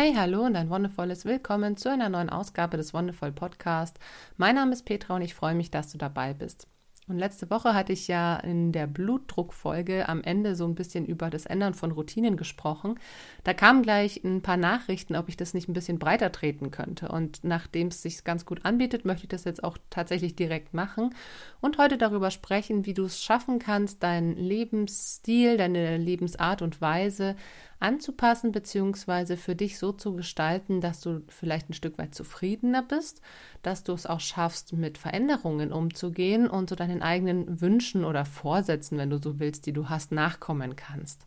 Hey, hallo und ein wundervolles Willkommen zu einer neuen Ausgabe des Wonderful Podcast. Mein Name ist Petra und ich freue mich, dass du dabei bist. Und letzte Woche hatte ich ja in der Blutdruckfolge am Ende so ein bisschen über das Ändern von Routinen gesprochen. Da kamen gleich ein paar Nachrichten, ob ich das nicht ein bisschen breiter treten könnte. Und nachdem es sich ganz gut anbietet, möchte ich das jetzt auch tatsächlich direkt machen und heute darüber sprechen, wie du es schaffen kannst, deinen Lebensstil, deine Lebensart und Weise anzupassen, beziehungsweise für dich so zu gestalten, dass du vielleicht ein Stück weit zufriedener bist, dass du es auch schaffst, mit Veränderungen umzugehen und so deinen eigenen Wünschen oder Vorsätzen, wenn du so willst, die du hast, nachkommen kannst.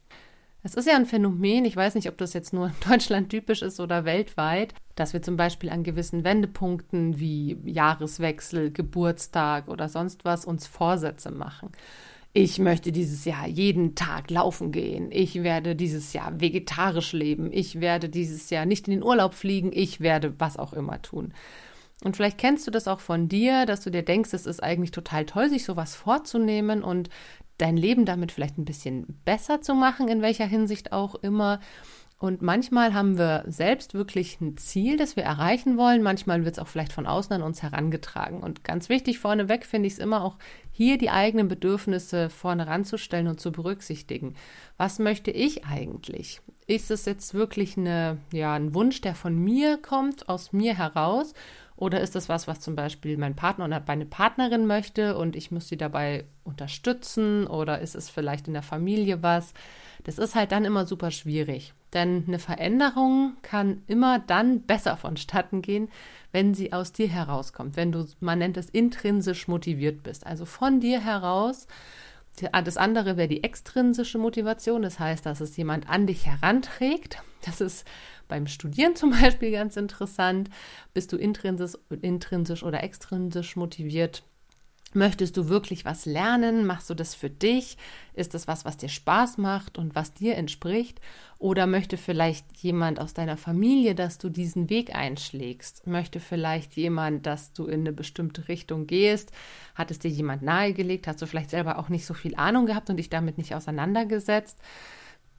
Es ist ja ein Phänomen, ich weiß nicht, ob das jetzt nur in Deutschland typisch ist oder weltweit, dass wir zum Beispiel an gewissen Wendepunkten wie Jahreswechsel, Geburtstag oder sonst was uns Vorsätze machen ich möchte dieses Jahr jeden Tag laufen gehen, ich werde dieses Jahr vegetarisch leben, ich werde dieses Jahr nicht in den Urlaub fliegen, ich werde was auch immer tun. Und vielleicht kennst du das auch von dir, dass du dir denkst, es ist eigentlich total toll, sich sowas vorzunehmen und dein Leben damit vielleicht ein bisschen besser zu machen, in welcher Hinsicht auch immer. Und manchmal haben wir selbst wirklich ein Ziel, das wir erreichen wollen. Manchmal wird es auch vielleicht von außen an uns herangetragen. Und ganz wichtig vorneweg finde ich es immer auch hier die eigenen Bedürfnisse vorne ranzustellen und zu berücksichtigen. Was möchte ich eigentlich? Ist es jetzt wirklich eine, ja, ein Wunsch, der von mir kommt, aus mir heraus? Oder ist es was, was zum Beispiel mein Partner oder meine Partnerin möchte und ich muss sie dabei unterstützen? Oder ist es vielleicht in der Familie was? Das ist halt dann immer super schwierig. Denn eine Veränderung kann immer dann besser vonstatten gehen, wenn sie aus dir herauskommt, wenn du, man nennt es, intrinsisch motiviert bist. Also von dir heraus. Das andere wäre die extrinsische Motivation, das heißt, dass es jemand an dich heranträgt. Das ist beim Studieren zum Beispiel ganz interessant. Bist du intrinsisch, intrinsisch oder extrinsisch motiviert? Möchtest du wirklich was lernen? Machst du das für dich? Ist das was, was dir Spaß macht und was dir entspricht? Oder möchte vielleicht jemand aus deiner Familie, dass du diesen Weg einschlägst? Möchte vielleicht jemand, dass du in eine bestimmte Richtung gehst? Hat es dir jemand nahegelegt? Hast du vielleicht selber auch nicht so viel Ahnung gehabt und dich damit nicht auseinandergesetzt?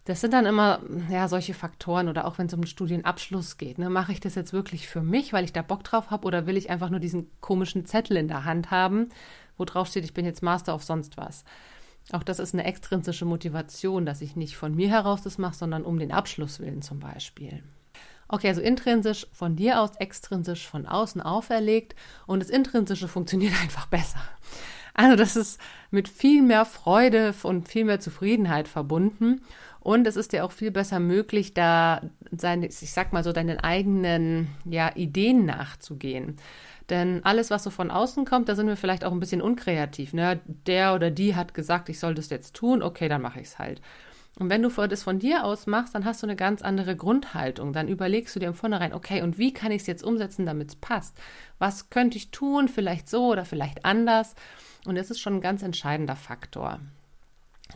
Das sind dann immer ja solche Faktoren oder auch wenn es um den Studienabschluss geht. Ne, mache ich das jetzt wirklich für mich, weil ich da Bock drauf habe, oder will ich einfach nur diesen komischen Zettel in der Hand haben wo drauf steht, ich bin jetzt Master auf sonst was. Auch das ist eine extrinsische Motivation, dass ich nicht von mir heraus das mache, sondern um den Abschluss willen zum Beispiel. Okay, also intrinsisch von dir aus, extrinsisch von außen auferlegt und das Intrinsische funktioniert einfach besser. Also das ist mit viel mehr Freude und viel mehr Zufriedenheit verbunden und es ist dir auch viel besser möglich, da seine, ich sag mal so, deinen eigenen ja, Ideen nachzugehen. Denn alles, was so von außen kommt, da sind wir vielleicht auch ein bisschen unkreativ. Ne? Der oder die hat gesagt, ich soll das jetzt tun, okay, dann mache ich es halt. Und wenn du das von dir aus machst, dann hast du eine ganz andere Grundhaltung. Dann überlegst du dir im Vornherein, okay, und wie kann ich es jetzt umsetzen, damit es passt? Was könnte ich tun? Vielleicht so oder vielleicht anders. Und das ist schon ein ganz entscheidender Faktor.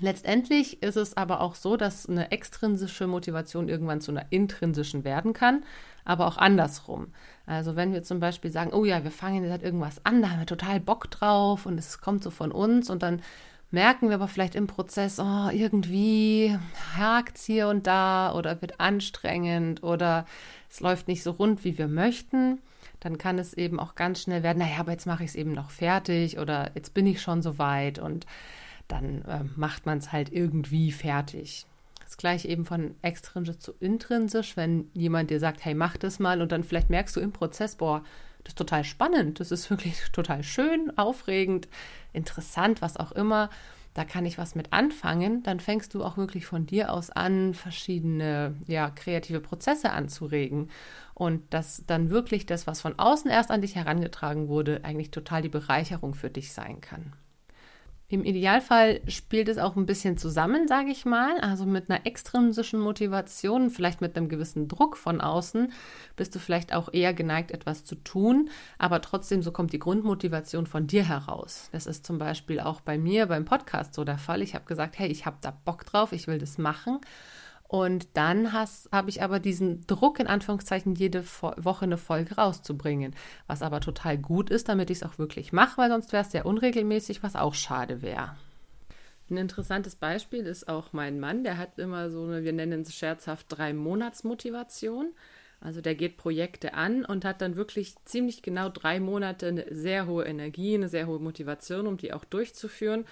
Letztendlich ist es aber auch so, dass eine extrinsische Motivation irgendwann zu einer intrinsischen werden kann, aber auch andersrum. Also wenn wir zum Beispiel sagen, oh ja, wir fangen jetzt halt irgendwas an, da haben wir total Bock drauf und es kommt so von uns und dann merken wir aber vielleicht im Prozess, oh, irgendwie hakt es hier und da oder wird anstrengend oder es läuft nicht so rund, wie wir möchten, dann kann es eben auch ganz schnell werden, naja, aber jetzt mache ich es eben noch fertig oder jetzt bin ich schon so weit und dann äh, macht man es halt irgendwie fertig. Das gleiche eben von extrinsisch zu intrinsisch, wenn jemand dir sagt, hey, mach das mal und dann vielleicht merkst du im Prozess, boah, das ist total spannend, das ist wirklich total schön, aufregend, interessant, was auch immer. Da kann ich was mit anfangen, dann fängst du auch wirklich von dir aus an, verschiedene ja, kreative Prozesse anzuregen. Und dass dann wirklich das, was von außen erst an dich herangetragen wurde, eigentlich total die Bereicherung für dich sein kann. Im Idealfall spielt es auch ein bisschen zusammen, sage ich mal. Also mit einer extrinsischen Motivation, vielleicht mit einem gewissen Druck von außen, bist du vielleicht auch eher geneigt, etwas zu tun. Aber trotzdem, so kommt die Grundmotivation von dir heraus. Das ist zum Beispiel auch bei mir beim Podcast so der Fall. Ich habe gesagt, hey, ich habe da Bock drauf, ich will das machen. Und dann habe ich aber diesen Druck, in Anführungszeichen, jede Woche eine Folge rauszubringen. Was aber total gut ist, damit ich es auch wirklich mache, weil sonst wäre es sehr unregelmäßig, was auch schade wäre. Ein interessantes Beispiel ist auch mein Mann, der hat immer so eine, wir nennen es scherzhaft drei Monatsmotivation. Also der geht Projekte an und hat dann wirklich ziemlich genau drei Monate eine sehr hohe Energie, eine sehr hohe Motivation, um die auch durchzuführen.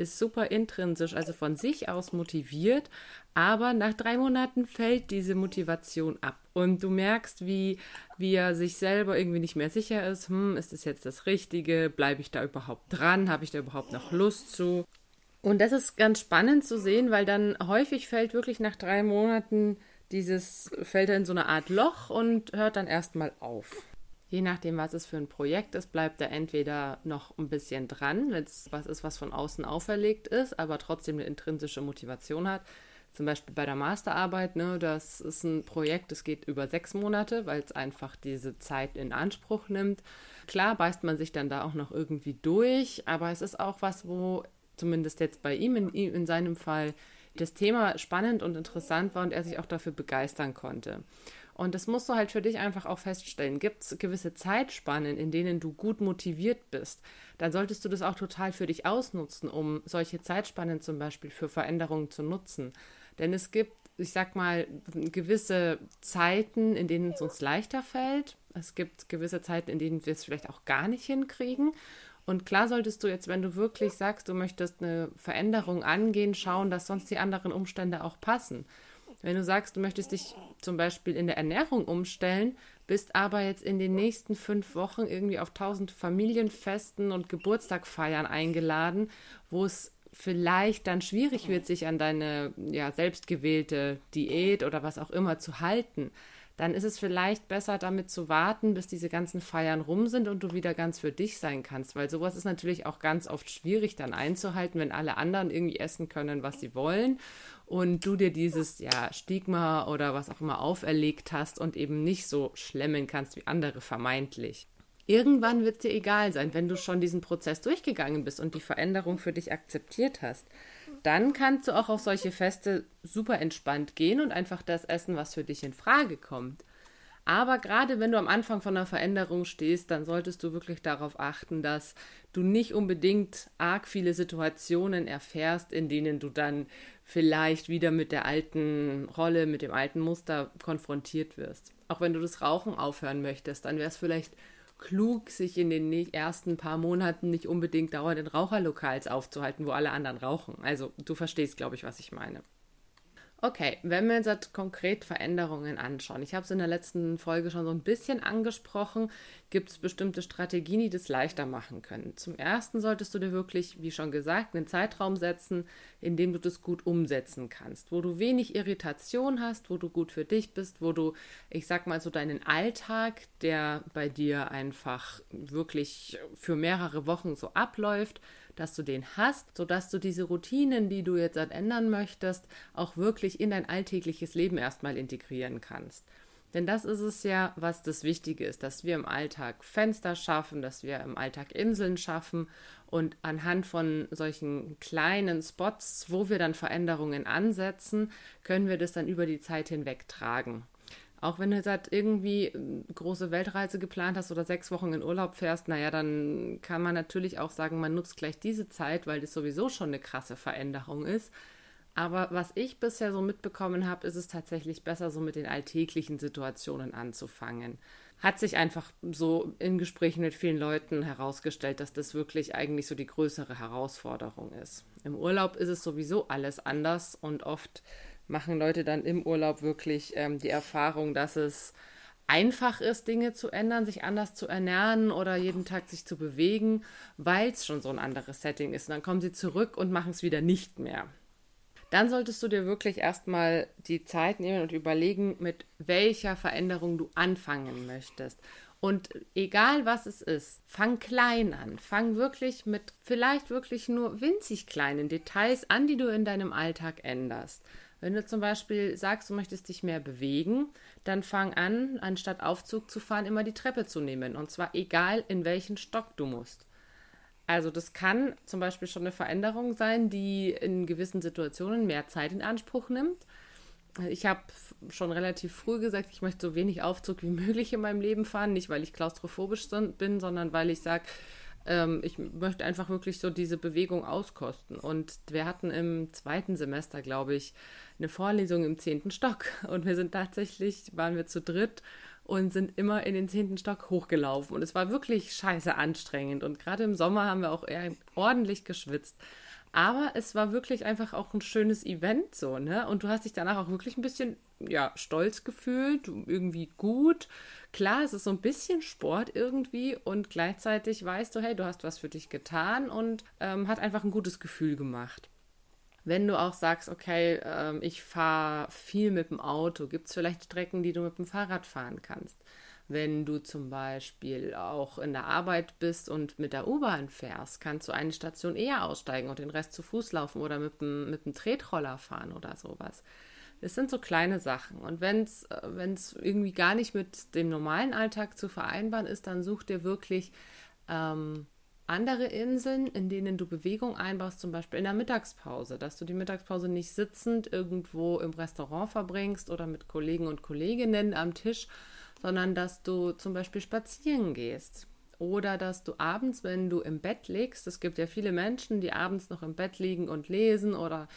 Ist super intrinsisch, also von sich aus motiviert, aber nach drei Monaten fällt diese Motivation ab. Und du merkst, wie, wie er sich selber irgendwie nicht mehr sicher ist. Hm, ist das jetzt das Richtige? Bleibe ich da überhaupt dran? Habe ich da überhaupt noch Lust zu? Und das ist ganz spannend zu sehen, weil dann häufig fällt wirklich nach drei Monaten dieses fällt er in so eine Art Loch und hört dann erstmal auf. Je nachdem, was es für ein Projekt ist, bleibt er entweder noch ein bisschen dran, wenn es was ist, was von außen auferlegt ist, aber trotzdem eine intrinsische Motivation hat. Zum Beispiel bei der Masterarbeit, ne, das ist ein Projekt, das geht über sechs Monate, weil es einfach diese Zeit in Anspruch nimmt. Klar beißt man sich dann da auch noch irgendwie durch, aber es ist auch was, wo zumindest jetzt bei ihm in, in seinem Fall das Thema spannend und interessant war und er sich auch dafür begeistern konnte. Und das musst du halt für dich einfach auch feststellen. Gibt es gewisse Zeitspannen, in denen du gut motiviert bist, dann solltest du das auch total für dich ausnutzen, um solche Zeitspannen zum Beispiel für Veränderungen zu nutzen. Denn es gibt, ich sag mal, gewisse Zeiten, in denen es uns leichter fällt. Es gibt gewisse Zeiten, in denen wir es vielleicht auch gar nicht hinkriegen. Und klar solltest du jetzt, wenn du wirklich sagst, du möchtest eine Veränderung angehen, schauen, dass sonst die anderen Umstände auch passen. Wenn du sagst, du möchtest dich zum Beispiel in der Ernährung umstellen, bist aber jetzt in den nächsten fünf Wochen irgendwie auf tausend Familienfesten und Geburtstagfeiern eingeladen, wo es vielleicht dann schwierig wird, sich an deine ja, selbstgewählte Diät oder was auch immer zu halten, dann ist es vielleicht besser, damit zu warten, bis diese ganzen Feiern rum sind und du wieder ganz für dich sein kannst. Weil sowas ist natürlich auch ganz oft schwierig dann einzuhalten, wenn alle anderen irgendwie essen können, was sie wollen und du dir dieses ja, Stigma oder was auch immer auferlegt hast und eben nicht so schlemmen kannst wie andere vermeintlich. Irgendwann wird es dir egal sein, wenn du schon diesen Prozess durchgegangen bist und die Veränderung für dich akzeptiert hast dann kannst du auch auf solche Feste super entspannt gehen und einfach das essen, was für dich in Frage kommt. Aber gerade wenn du am Anfang von einer Veränderung stehst, dann solltest du wirklich darauf achten, dass du nicht unbedingt arg viele Situationen erfährst, in denen du dann vielleicht wieder mit der alten Rolle, mit dem alten Muster konfrontiert wirst. Auch wenn du das Rauchen aufhören möchtest, dann wäre es vielleicht klug, sich in den ersten paar Monaten nicht unbedingt dauernd in Raucherlokals aufzuhalten, wo alle anderen rauchen. Also du verstehst, glaube ich, was ich meine. Okay, wenn wir jetzt konkret Veränderungen anschauen, ich habe es in der letzten Folge schon so ein bisschen angesprochen, gibt es bestimmte Strategien, die das leichter machen können. Zum ersten solltest du dir wirklich, wie schon gesagt, einen Zeitraum setzen, in dem du das gut umsetzen kannst, wo du wenig Irritation hast, wo du gut für dich bist, wo du, ich sag mal so, deinen Alltag, der bei dir einfach wirklich für mehrere Wochen so abläuft, dass du den hast, sodass du diese Routinen, die du jetzt ändern möchtest, auch wirklich in dein alltägliches Leben erstmal integrieren kannst. Denn das ist es ja, was das Wichtige ist, dass wir im Alltag Fenster schaffen, dass wir im Alltag Inseln schaffen und anhand von solchen kleinen Spots, wo wir dann Veränderungen ansetzen, können wir das dann über die Zeit hinweg tragen. Auch wenn du jetzt halt irgendwie eine große Weltreise geplant hast oder sechs Wochen in Urlaub fährst, naja, dann kann man natürlich auch sagen, man nutzt gleich diese Zeit, weil das sowieso schon eine krasse Veränderung ist. Aber was ich bisher so mitbekommen habe, ist es tatsächlich besser, so mit den alltäglichen Situationen anzufangen. Hat sich einfach so in Gesprächen mit vielen Leuten herausgestellt, dass das wirklich eigentlich so die größere Herausforderung ist. Im Urlaub ist es sowieso alles anders und oft machen Leute dann im Urlaub wirklich ähm, die Erfahrung, dass es einfach ist, Dinge zu ändern, sich anders zu ernähren oder jeden Tag sich zu bewegen, weil es schon so ein anderes Setting ist. Und dann kommen sie zurück und machen es wieder nicht mehr. Dann solltest du dir wirklich erstmal die Zeit nehmen und überlegen, mit welcher Veränderung du anfangen möchtest. Und egal was es ist, fang klein an. Fang wirklich mit vielleicht wirklich nur winzig kleinen Details an, die du in deinem Alltag änderst. Wenn du zum Beispiel sagst, du möchtest dich mehr bewegen, dann fang an, anstatt Aufzug zu fahren, immer die Treppe zu nehmen. Und zwar egal, in welchen Stock du musst. Also das kann zum Beispiel schon eine Veränderung sein, die in gewissen Situationen mehr Zeit in Anspruch nimmt. Ich habe schon relativ früh gesagt, ich möchte so wenig Aufzug wie möglich in meinem Leben fahren. Nicht, weil ich klaustrophobisch bin, sondern weil ich sage, ähm, ich möchte einfach wirklich so diese Bewegung auskosten. Und wir hatten im zweiten Semester, glaube ich, eine Vorlesung im zehnten Stock. Und wir sind tatsächlich, waren wir zu dritt und sind immer in den zehnten Stock hochgelaufen. Und es war wirklich scheiße anstrengend. Und gerade im Sommer haben wir auch eher ordentlich geschwitzt. Aber es war wirklich einfach auch ein schönes Event so, ne? Und du hast dich danach auch wirklich ein bisschen, ja, stolz gefühlt, irgendwie gut. Klar, es ist so ein bisschen Sport irgendwie und gleichzeitig weißt du, hey, du hast was für dich getan und ähm, hat einfach ein gutes Gefühl gemacht. Wenn du auch sagst, okay, ähm, ich fahre viel mit dem Auto, gibt es vielleicht Strecken, die du mit dem Fahrrad fahren kannst. Wenn du zum Beispiel auch in der Arbeit bist und mit der U-Bahn fährst, kannst du eine Station eher aussteigen und den Rest zu Fuß laufen oder mit dem, mit dem Tretroller fahren oder sowas. Das sind so kleine Sachen. Und wenn es irgendwie gar nicht mit dem normalen Alltag zu vereinbaren ist, dann such dir wirklich ähm, andere Inseln, in denen du Bewegung einbaust, zum Beispiel in der Mittagspause, dass du die Mittagspause nicht sitzend irgendwo im Restaurant verbringst oder mit Kollegen und Kolleginnen am Tisch, sondern dass du zum Beispiel spazieren gehst. Oder dass du abends, wenn du im Bett liegst, es gibt ja viele Menschen, die abends noch im Bett liegen und lesen oder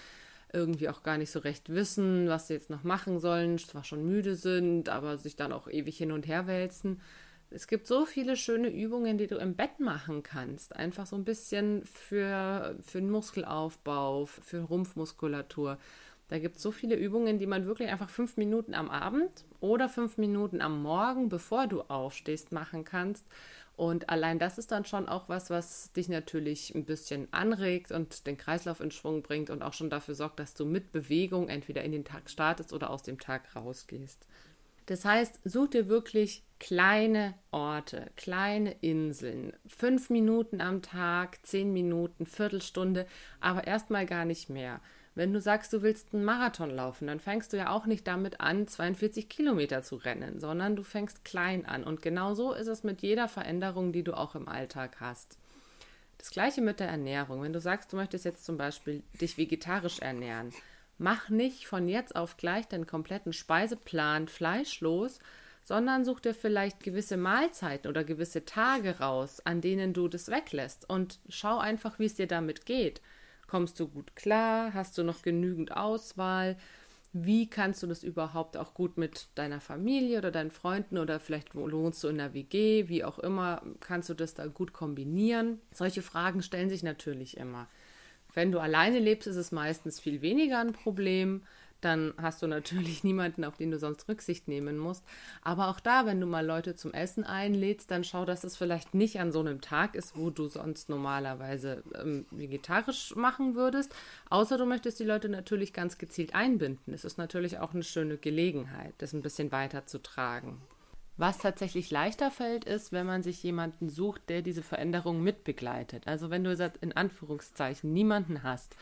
irgendwie auch gar nicht so recht wissen, was sie jetzt noch machen sollen, zwar schon müde sind, aber sich dann auch ewig hin und her wälzen. Es gibt so viele schöne Übungen, die du im Bett machen kannst. Einfach so ein bisschen für, für den Muskelaufbau, für Rumpfmuskulatur. Da gibt es so viele Übungen, die man wirklich einfach fünf Minuten am Abend oder fünf Minuten am Morgen, bevor du aufstehst, machen kannst. Und allein das ist dann schon auch was, was dich natürlich ein bisschen anregt und den Kreislauf in Schwung bringt und auch schon dafür sorgt, dass du mit Bewegung entweder in den Tag startest oder aus dem Tag rausgehst. Das heißt, such dir wirklich kleine Orte, kleine Inseln, fünf Minuten am Tag, zehn Minuten, Viertelstunde, aber erstmal gar nicht mehr. Wenn du sagst, du willst einen Marathon laufen, dann fängst du ja auch nicht damit an, 42 Kilometer zu rennen, sondern du fängst klein an. Und genau so ist es mit jeder Veränderung, die du auch im Alltag hast. Das gleiche mit der Ernährung. Wenn du sagst, du möchtest jetzt zum Beispiel dich vegetarisch ernähren, mach nicht von jetzt auf gleich deinen kompletten Speiseplan fleischlos, sondern such dir vielleicht gewisse Mahlzeiten oder gewisse Tage raus, an denen du das weglässt und schau einfach, wie es dir damit geht. Kommst du gut klar? Hast du noch genügend Auswahl? Wie kannst du das überhaupt auch gut mit deiner Familie oder deinen Freunden oder vielleicht wohnst du in der WG, wie auch immer, kannst du das da gut kombinieren? Solche Fragen stellen sich natürlich immer. Wenn du alleine lebst, ist es meistens viel weniger ein Problem dann hast du natürlich niemanden, auf den du sonst Rücksicht nehmen musst. Aber auch da, wenn du mal Leute zum Essen einlädst, dann schau, dass es vielleicht nicht an so einem Tag ist, wo du sonst normalerweise ähm, vegetarisch machen würdest. Außer du möchtest die Leute natürlich ganz gezielt einbinden. Es ist natürlich auch eine schöne Gelegenheit, das ein bisschen weiter zu tragen. Was tatsächlich leichter fällt, ist, wenn man sich jemanden sucht, der diese Veränderung mitbegleitet. Also wenn du in Anführungszeichen niemanden hast,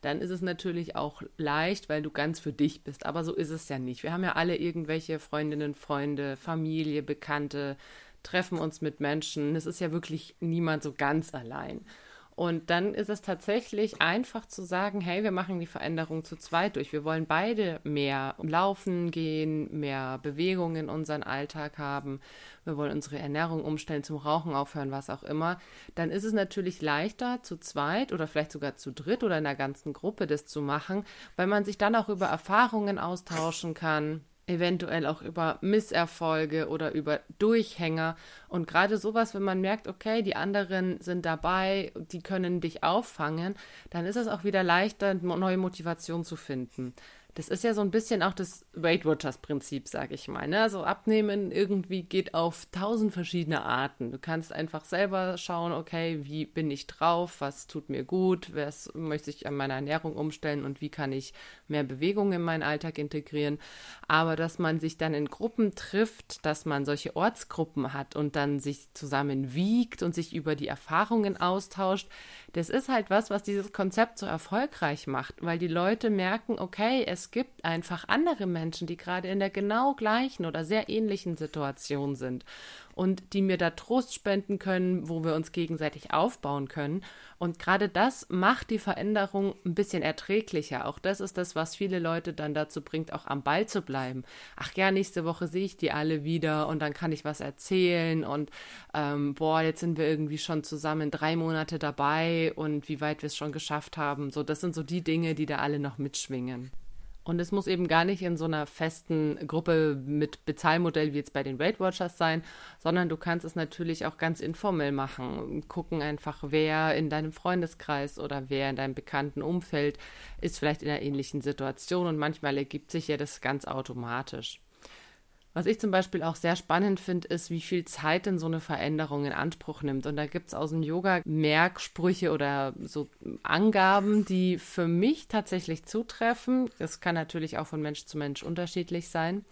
dann ist es natürlich auch leicht, weil du ganz für dich bist. Aber so ist es ja nicht. Wir haben ja alle irgendwelche Freundinnen, Freunde, Familie, Bekannte, treffen uns mit Menschen. Es ist ja wirklich niemand so ganz allein. Und dann ist es tatsächlich einfach zu sagen, hey, wir machen die Veränderung zu zweit durch. Wir wollen beide mehr laufen gehen, mehr Bewegung in unseren Alltag haben. Wir wollen unsere Ernährung umstellen, zum Rauchen aufhören, was auch immer. Dann ist es natürlich leichter, zu zweit oder vielleicht sogar zu dritt oder in der ganzen Gruppe das zu machen, weil man sich dann auch über Erfahrungen austauschen kann eventuell auch über Misserfolge oder über Durchhänger. Und gerade sowas, wenn man merkt, okay, die anderen sind dabei, die können dich auffangen, dann ist es auch wieder leichter, neue Motivation zu finden. Das ist ja so ein bisschen auch das Weight Watchers Prinzip, sage ich mal. Ne? Also Abnehmen irgendwie geht auf tausend verschiedene Arten. Du kannst einfach selber schauen, okay, wie bin ich drauf, was tut mir gut, was möchte ich an meiner Ernährung umstellen und wie kann ich mehr Bewegung in meinen Alltag integrieren. Aber dass man sich dann in Gruppen trifft, dass man solche Ortsgruppen hat und dann sich zusammen wiegt und sich über die Erfahrungen austauscht, das ist halt was, was dieses Konzept so erfolgreich macht, weil die Leute merken, okay, es gibt einfach andere Menschen, die gerade in der genau gleichen oder sehr ähnlichen Situation sind und die mir da Trost spenden können, wo wir uns gegenseitig aufbauen können. Und gerade das macht die Veränderung ein bisschen erträglicher. Auch das ist das, was viele Leute dann dazu bringt, auch am Ball zu bleiben. Ach ja, nächste Woche sehe ich die alle wieder und dann kann ich was erzählen und ähm, boah, jetzt sind wir irgendwie schon zusammen drei Monate dabei und wie weit wir es schon geschafft haben. So, das sind so die Dinge, die da alle noch mitschwingen. Und es muss eben gar nicht in so einer festen Gruppe mit Bezahlmodell wie jetzt bei den Weight Watchers sein, sondern du kannst es natürlich auch ganz informell machen. Gucken einfach, wer in deinem Freundeskreis oder wer in deinem bekannten Umfeld ist vielleicht in einer ähnlichen Situation und manchmal ergibt sich ja das ganz automatisch. Was ich zum Beispiel auch sehr spannend finde, ist, wie viel Zeit denn so eine Veränderung in Anspruch nimmt. Und da gibt es aus dem Yoga Merksprüche oder so Angaben, die für mich tatsächlich zutreffen. Das kann natürlich auch von Mensch zu Mensch unterschiedlich sein.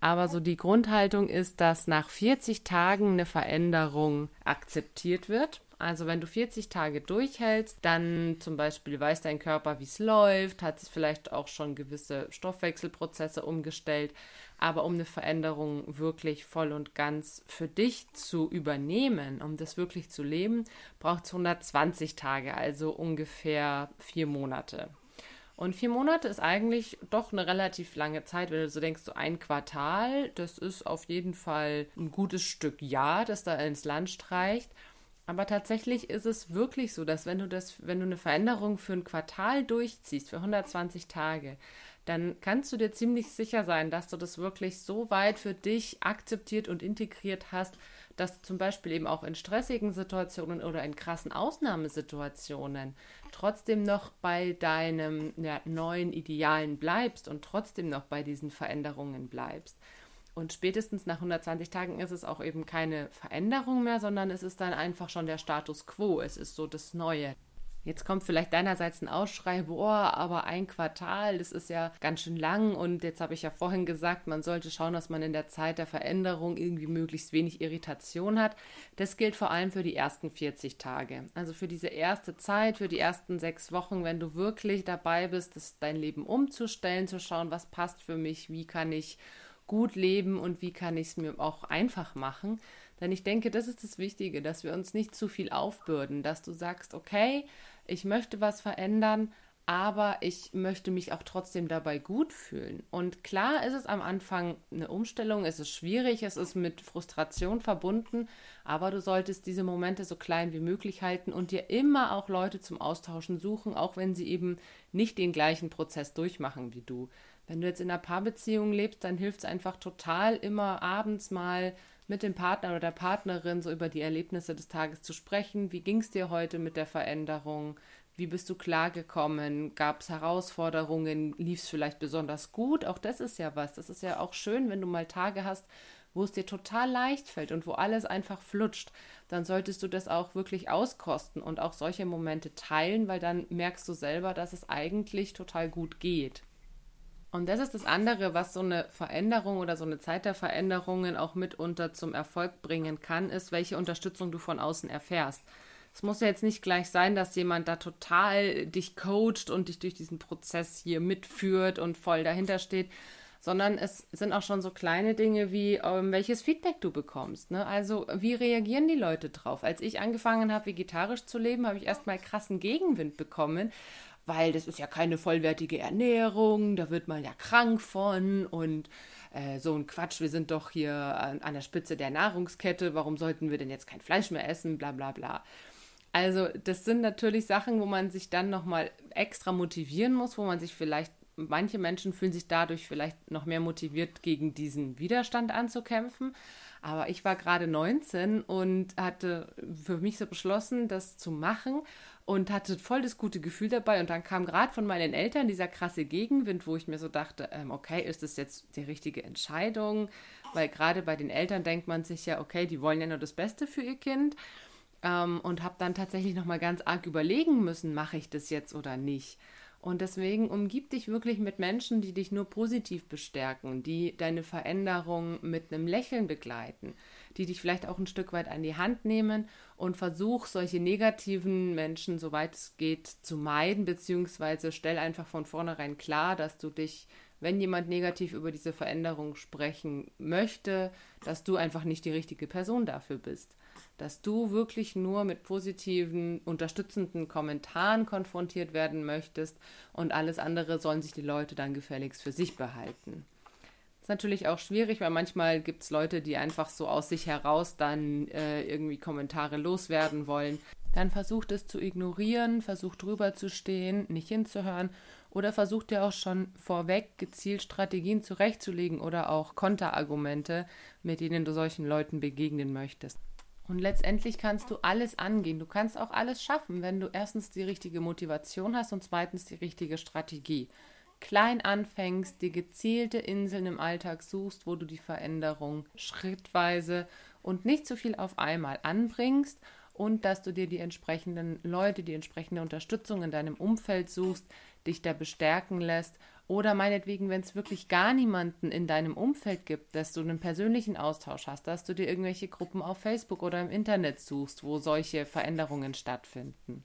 Aber so die Grundhaltung ist, dass nach 40 Tagen eine Veränderung akzeptiert wird. Also wenn du 40 Tage durchhältst, dann zum Beispiel weiß dein Körper, wie es läuft, hat sich vielleicht auch schon gewisse Stoffwechselprozesse umgestellt. Aber um eine Veränderung wirklich voll und ganz für dich zu übernehmen, um das wirklich zu leben, braucht es 120 Tage, also ungefähr vier Monate. Und vier Monate ist eigentlich doch eine relativ lange Zeit, wenn du so denkst, so ein Quartal, das ist auf jeden Fall ein gutes Stück Jahr, das da ins Land streicht. Aber tatsächlich ist es wirklich so, dass wenn du das, wenn du eine Veränderung für ein Quartal durchziehst, für 120 Tage, dann kannst du dir ziemlich sicher sein, dass du das wirklich so weit für dich akzeptiert und integriert hast, dass zum Beispiel eben auch in stressigen Situationen oder in krassen Ausnahmesituationen trotzdem noch bei deinem ja, neuen Idealen bleibst und trotzdem noch bei diesen Veränderungen bleibst. Und spätestens nach 120 Tagen ist es auch eben keine Veränderung mehr, sondern es ist dann einfach schon der Status quo. Es ist so das Neue. Jetzt kommt vielleicht deinerseits ein Ausschrei, boah, aber ein Quartal, das ist ja ganz schön lang und jetzt habe ich ja vorhin gesagt, man sollte schauen, dass man in der Zeit der Veränderung irgendwie möglichst wenig Irritation hat. Das gilt vor allem für die ersten 40 Tage. Also für diese erste Zeit, für die ersten sechs Wochen, wenn du wirklich dabei bist, das dein Leben umzustellen, zu schauen, was passt für mich, wie kann ich gut leben und wie kann ich es mir auch einfach machen. Denn ich denke, das ist das Wichtige, dass wir uns nicht zu viel aufbürden, dass du sagst, okay, ich möchte was verändern, aber ich möchte mich auch trotzdem dabei gut fühlen. Und klar ist es am Anfang eine Umstellung, es ist schwierig, es ist mit Frustration verbunden, aber du solltest diese Momente so klein wie möglich halten und dir immer auch Leute zum Austauschen suchen, auch wenn sie eben nicht den gleichen Prozess durchmachen wie du. Wenn du jetzt in einer Paarbeziehung lebst, dann hilft es einfach total, immer abends mal mit dem Partner oder der Partnerin so über die Erlebnisse des Tages zu sprechen. Wie ging es dir heute mit der Veränderung? Wie bist du klargekommen? Gab es Herausforderungen? Lief es vielleicht besonders gut? Auch das ist ja was. Das ist ja auch schön, wenn du mal Tage hast, wo es dir total leicht fällt und wo alles einfach flutscht. Dann solltest du das auch wirklich auskosten und auch solche Momente teilen, weil dann merkst du selber, dass es eigentlich total gut geht. Und das ist das andere, was so eine Veränderung oder so eine Zeit der Veränderungen auch mitunter zum Erfolg bringen kann, ist, welche Unterstützung du von außen erfährst. Es muss ja jetzt nicht gleich sein, dass jemand da total dich coacht und dich durch diesen Prozess hier mitführt und voll dahinter steht, sondern es sind auch schon so kleine Dinge wie, ähm, welches Feedback du bekommst. Ne? Also, wie reagieren die Leute drauf? Als ich angefangen habe, vegetarisch zu leben, habe ich erstmal krassen Gegenwind bekommen, weil das ist ja keine vollwertige Ernährung, da wird man ja krank von und äh, so ein Quatsch, wir sind doch hier an, an, der Spitze der Nahrungskette, warum sollten wir denn jetzt kein Fleisch mehr essen, bla bla bla. Also das sind natürlich Sachen, wo man sich dann nochmal extra motivieren muss, wo man sich vielleicht, manche Menschen fühlen sich dadurch vielleicht noch mehr motiviert, gegen diesen Widerstand anzukämpfen. Aber ich war gerade 19 und hatte für mich so beschlossen, das zu machen und hatte voll das gute Gefühl dabei. Und dann kam gerade von meinen Eltern dieser krasse Gegenwind, wo ich mir so dachte, ähm, okay, ist das jetzt die richtige Entscheidung? Weil gerade bei den Eltern denkt man sich ja, okay, die wollen ja nur das Beste für ihr Kind. Ähm, und habe dann tatsächlich nochmal ganz arg überlegen müssen, mache ich das jetzt oder nicht. Und deswegen umgib dich wirklich mit Menschen, die dich nur positiv bestärken, die deine Veränderung mit einem Lächeln begleiten, die dich vielleicht auch ein Stück weit an die Hand nehmen und versuch solche negativen Menschen, soweit es geht, zu meiden, beziehungsweise stell einfach von vornherein klar, dass du dich wenn jemand negativ über diese Veränderung sprechen möchte, dass du einfach nicht die richtige Person dafür bist. Dass du wirklich nur mit positiven, unterstützenden Kommentaren konfrontiert werden möchtest und alles andere sollen sich die Leute dann gefälligst für sich behalten. Das ist natürlich auch schwierig, weil manchmal gibt es Leute, die einfach so aus sich heraus dann äh, irgendwie Kommentare loswerden wollen. Dann versucht es zu ignorieren, versucht drüber zu stehen, nicht hinzuhören oder versucht ihr auch schon vorweg gezielt Strategien zurechtzulegen oder auch Konterargumente, mit denen du solchen Leuten begegnen möchtest. Und letztendlich kannst du alles angehen. Du kannst auch alles schaffen, wenn du erstens die richtige Motivation hast und zweitens die richtige Strategie. Klein anfängst, dir gezielte Inseln im Alltag suchst, wo du die Veränderung schrittweise und nicht zu viel auf einmal anbringst und dass du dir die entsprechenden Leute, die entsprechende Unterstützung in deinem Umfeld suchst, dich da bestärken lässt. Oder meinetwegen, wenn es wirklich gar niemanden in deinem Umfeld gibt, dass du einen persönlichen Austausch hast, dass du dir irgendwelche Gruppen auf Facebook oder im Internet suchst, wo solche Veränderungen stattfinden.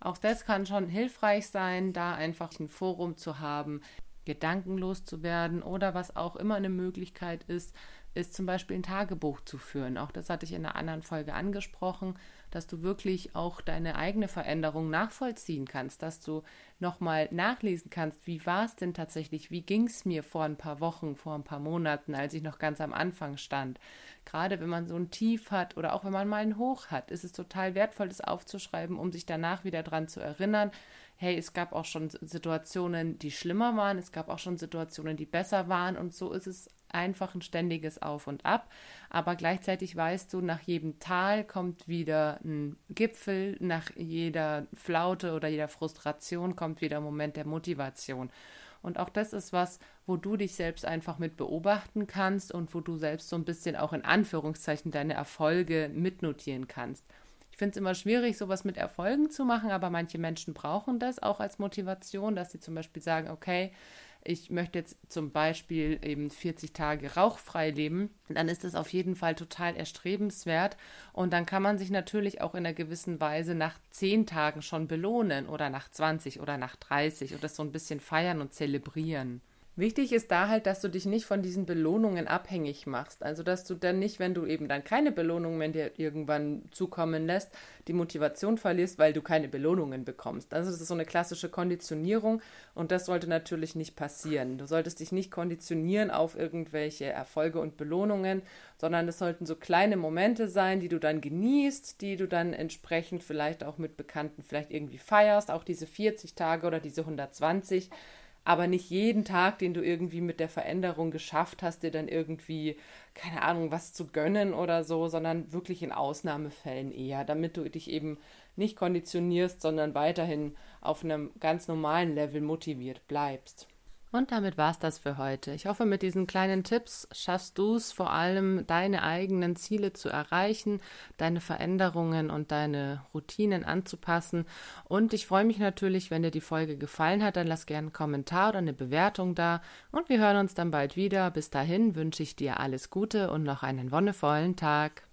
Auch das kann schon hilfreich sein, da einfach ein Forum zu haben, gedankenlos zu werden oder was auch immer eine Möglichkeit ist, ist zum Beispiel ein Tagebuch zu führen. Auch das hatte ich in einer anderen Folge angesprochen, dass du wirklich auch deine eigene Veränderung nachvollziehen kannst, dass du nochmal nachlesen kannst, wie war es denn tatsächlich, wie ging es mir vor ein paar Wochen, vor ein paar Monaten, als ich noch ganz am Anfang stand. Gerade wenn man so ein Tief hat oder auch wenn man mal ein Hoch hat, ist es total wertvoll, das aufzuschreiben, um sich danach wieder dran zu erinnern. Hey, es gab auch schon Situationen, die schlimmer waren, es gab auch schon Situationen, die besser waren und so ist es einfach ein ständiges Auf und Ab. Aber gleichzeitig weißt du, nach jedem Tal kommt wieder ein Gipfel, nach jeder Flaute oder jeder Frustration kommt wieder ein Moment der Motivation. Und auch das ist was, wo du dich selbst einfach mit beobachten kannst und wo du selbst so ein bisschen auch in Anführungszeichen deine Erfolge mitnotieren kannst. Ich finde es immer schwierig, sowas mit Erfolgen zu machen, aber manche Menschen brauchen das auch als Motivation, dass sie zum Beispiel sagen, okay, ich möchte jetzt zum Beispiel eben 40 Tage rauchfrei leben, dann ist das auf jeden Fall total erstrebenswert. Und dann kann man sich natürlich auch in einer gewissen Weise nach 10 Tagen schon belohnen oder nach 20 oder nach 30 und das so ein bisschen feiern und zelebrieren. Wichtig ist da halt, dass du dich nicht von diesen Belohnungen abhängig machst. Also, dass du dann nicht, wenn du eben dann keine Belohnungen mehr dir irgendwann zukommen lässt, die Motivation verlierst, weil du keine Belohnungen bekommst. Also, das ist so eine klassische Konditionierung und das sollte natürlich nicht passieren. Du solltest dich nicht konditionieren auf irgendwelche Erfolge und Belohnungen, sondern es sollten so kleine Momente sein, die du dann genießt, die du dann entsprechend vielleicht auch mit Bekannten vielleicht irgendwie feierst, auch diese 40 Tage oder diese 120 aber nicht jeden Tag, den du irgendwie mit der Veränderung geschafft hast, dir dann irgendwie, keine Ahnung, was zu gönnen oder so, sondern wirklich in Ausnahmefällen eher, damit du dich eben nicht konditionierst, sondern weiterhin auf einem ganz normalen Level motiviert bleibst. Und damit war's das für heute. Ich hoffe, mit diesen kleinen Tipps schaffst du es vor allem, deine eigenen Ziele zu erreichen, deine Veränderungen und deine Routinen anzupassen. Und ich freue mich natürlich, wenn dir die Folge gefallen hat, dann lass gerne einen Kommentar oder eine Bewertung da. Und wir hören uns dann bald wieder. Bis dahin wünsche ich dir alles Gute und noch einen wonnevollen Tag.